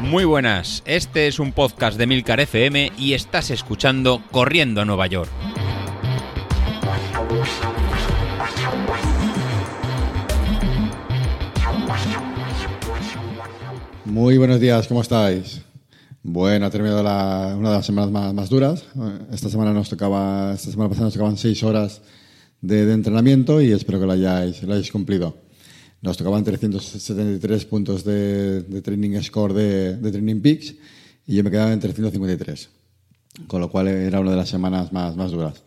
Muy buenas, este es un podcast de Milcar FM y estás escuchando Corriendo a Nueva York. Muy buenos días, ¿cómo estáis? Bueno, ha terminado una de las semanas más, duras. Esta semana nos tocaba, esta semana pasada nos tocaban seis horas de, entrenamiento y espero que lo lo hayáis cumplido. Nos tocaban 373 puntos de, de training score de, de Training Peaks y yo me quedaba en 353, con lo cual era una de las semanas más, más duras.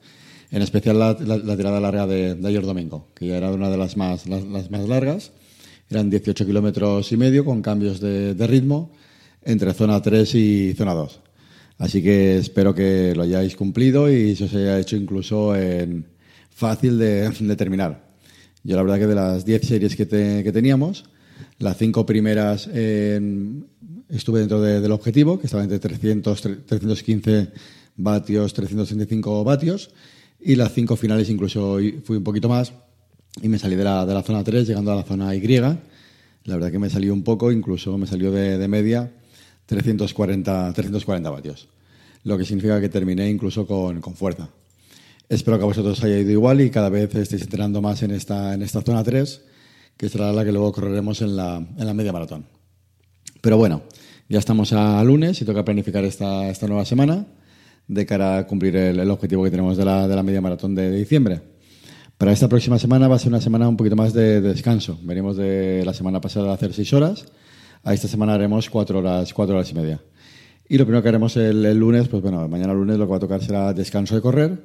En especial la, la- la tirada larga de, de ayer domingo, que ya era una de las más, las, las más largas. Eran 18 kilómetros y medio con cambios de, de ritmo entre zona 3 y zona 2. Así que espero que lo hayáis cumplido y se os haya hecho incluso en fácil de, de terminar. Yo la verdad que de las 10 series que, te- que teníamos, las cinco primeras en- estuve dentro de- del objetivo, que estaba entre 300, 315 vatios, 335 vatios, y las cinco finales incluso fui un poquito más y me salí de la, de la zona 3 llegando a la zona Y. La verdad que me salió un poco, incluso me salió de, de media 340, 340 vatios, lo que significa que terminé incluso con, con fuerza. Espero que a vosotros os haya ido igual y cada vez estéis entrenando más en esta, en esta zona 3, que será la que luego correremos en la, en la media maratón. Pero bueno, ya estamos a lunes y toca planificar esta, esta nueva semana de cara a cumplir el, el objetivo que tenemos de la, de la media maratón de, de diciembre. Para esta próxima semana va a ser una semana un poquito más de, de descanso. Venimos de la semana pasada a hacer seis horas. A esta semana haremos cuatro horas, cuatro horas y media. Y lo primero que haremos el, el lunes, pues bueno, mañana lunes lo que va a tocar será descanso de correr,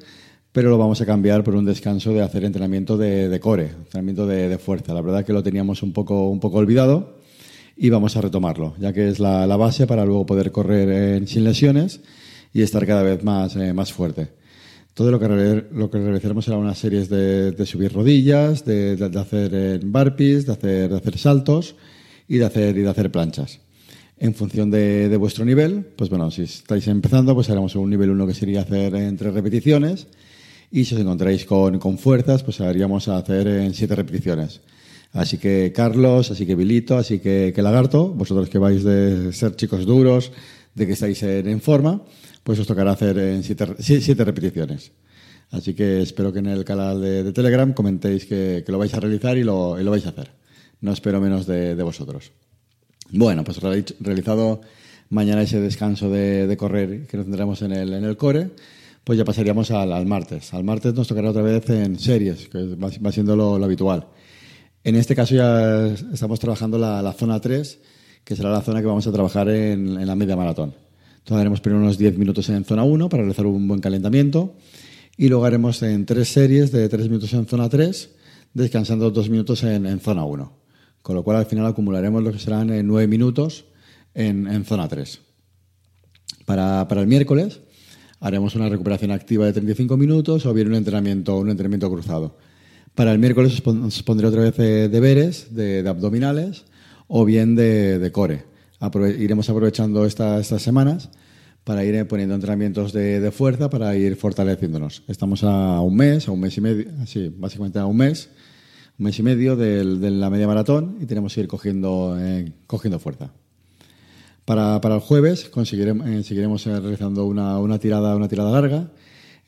pero lo vamos a cambiar por un descanso de hacer entrenamiento de, de core, entrenamiento de, de fuerza. La verdad que lo teníamos un poco, un poco olvidado y vamos a retomarlo, ya que es la, la base para luego poder correr en- sin lesiones y estar cada vez más, eh, más fuerte. Todo lo que, lo que realizaremos será unas series de, de subir rodillas, de, de- hacer eh, burpees, de hacer, de hacer saltos y de hacer, y de hacer planchas. En función de, de vuestro nivel, pues bueno, si estáis empezando, pues haremos un nivel 1 que sería hacer en tres repeticiones y si os encontráis con, con fuerzas, pues haríamos hacer en siete repeticiones. Así que Carlos, así que Vilito, así que, que Lagarto, vosotros que vais de ser chicos duros, de que estáis en, forma, pues os tocará hacer en siete, si- siete repeticiones. Así que espero que en el canal de, Telegram comentéis que, lo vais a realizar y lo, y lo vais a hacer. No espero menos de, de vosotros. Bueno, pues reali- realizado mañana ese descanso de, de correr que nos tendremos en el, en el core, pues ya pasaríamos al, al martes. Al martes nos tocará otra vez en series, que va, va siendo lo, lo habitual. En este caso ya estamos trabajando la, la zona 3, que será la zona que vamos a trabajar en, en la media maratón. Entonces haremos primero unos 10 minutos en zona 1 para realizar un buen calentamiento y luego haremos en tres series de 3 minutos en zona 3, descansando 2 minutos en, en zona 1. Con lo cual al final acumularemos lo que serán eh, 9 minutos en, en zona 3. Para, para el miércoles haremos una recuperación activa de 35 minutos o bien un entrenamiento, un entrenamiento cruzado. Para el miércoles os, pon- os pondré otra vez eh, deberes de, de abdominales o bien de, de core. Aprove- iremos aprovechando esta- estas semanas para ir eh, poniendo entrenamientos de, de fuerza para ir fortaleciéndonos. Estamos a un mes, a un mes y medio, sí, básicamente a un mes, un mes y medio del- de la media maratón y tenemos que ir cogiendo, eh, cogiendo fuerza. Para, para el jueves conseguiremos, eh, seguiremos eh, realizando una, una tirada, una tirada larga.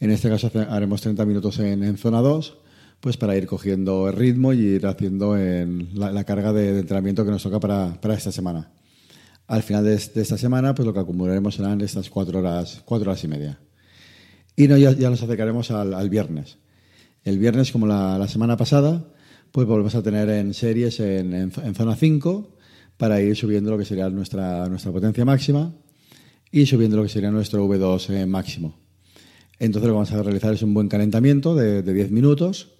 En este caso haremos 30 minutos en, zona 2, pues para ir cogiendo el ritmo y ir haciendo en la, carga de, entrenamiento que nos toca para, para esta semana. Al final de, esta semana, pues lo que acumularemos serán estas cuatro horas, cuatro horas y media. Y no, ya, ya nos acercaremos al, viernes. El viernes, como la, semana pasada, pues volvemos a tener en series en, en, en zona 5 para ir subiendo lo que sería nuestra, nuestra potencia máxima y subiendo lo que sería nuestro V2 eh, máximo. Entonces lo que vamos a realizar es un buen calentamiento de, de 10 minutos.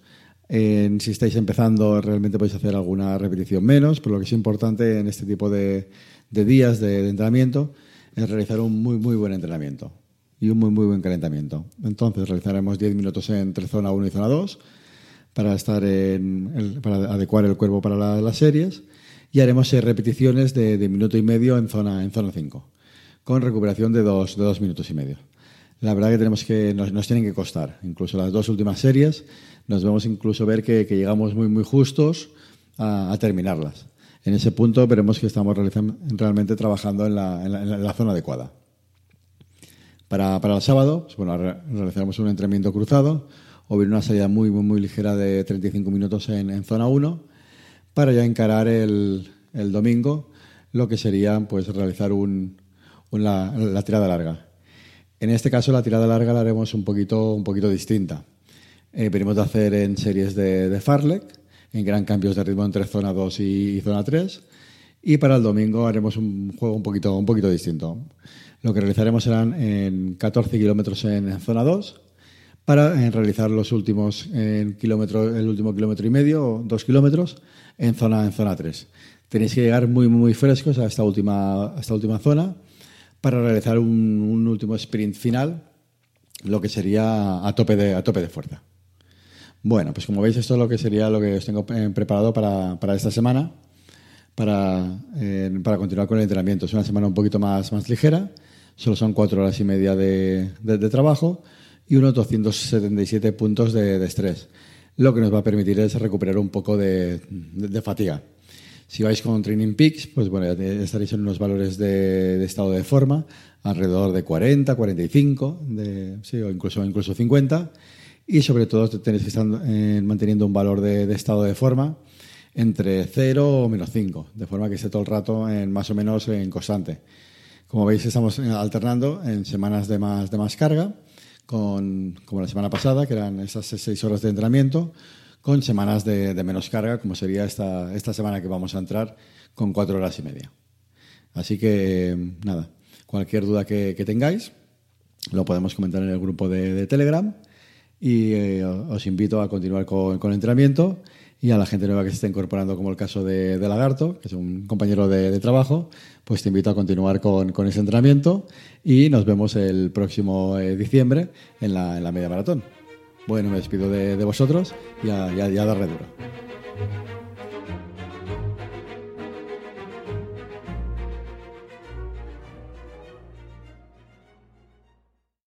Si estáis empezando, realmente podéis hacer alguna repetición menos, pero lo que es importante en este tipo de, días de, entrenamiento es realizar un muy, muy buen entrenamiento y un muy, muy buen calentamiento. Entonces realizaremos 10 minutos entre zona 1 y zona 2 para, estar para adecuar el cuerpo para la- las series y haremos seis repeticiones de, de minuto y medio en zona, en zona 5, con recuperación de dos, de dos minutos y medio. La verdad que tenemos que nos, nos tienen que costar. Incluso las dos últimas series nos vemos incluso ver que, llegamos muy muy justos a, terminarlas. En ese punto veremos que estamos realmente trabajando en la, zona adecuada. Para, el sábado, pues bueno, realizaremos un entrenamiento cruzado o bien una salida muy, muy, muy ligera de 35 minutos en, zona 1 para ya encarar el, domingo lo que sería pues realizar un, la tirada larga. En este caso la tirada larga la haremos un poquito, un poquito distinta. Eh, venimos de hacer en series de, de Farlek, en gran cambios de ritmo entre zona 2 y, zona 3. Y para el domingo haremos un juego un poquito, un poquito distinto. Lo que realizaremos serán en 14 kilómetros en, zona 2 para eh, realizar los últimos en kilómetro, el último kilómetro y medio o dos kilómetros en zona, en zona 3. Tenéis que llegar muy, muy frescos a esta última, a esta última zona para realizar un, último sprint final, lo que sería a tope de, a tope de fuerza. Bueno, pues como veis, esto es lo que sería lo que os tengo eh, preparado para, para esta semana, para, eh, para, continuar con el entrenamiento. Es una semana un poquito más, más ligera, solo son cuatro horas y media de, de, trabajo y unos 277 puntos de, de, estrés, lo que nos va a permitir es recuperar un poco de, de fatiga. Si vais con Training Peaks, pues bueno, estaréis en unos valores de, estado de forma, alrededor de 40, 45, de, sí, o incluso, incluso 50. Y sobre todo tenéis que estar eh, manteniendo un valor de, estado de forma entre 0 o menos 5, de forma que esté todo el rato en, más o menos en constante. Como veis, estamos alternando en semanas de más, de más carga, con, como la semana pasada, que eran esas 6 horas de entrenamiento, con semanas de, menos carga, como sería esta, esta semana que vamos a entrar con cuatro horas y media. Así que, nada, cualquier duda que, tengáis, lo podemos comentar en el grupo de, Telegram y eh, os invito a continuar con, el entrenamiento y a la gente nueva que se está incorporando, como el caso de, Lagarto, que es un compañero de, trabajo, pues te invito a continuar con, ese entrenamiento y nos vemos el próximo eh, diciembre en la, en la media maratón. Bueno, me despido de, vosotros y a, y a darle duro.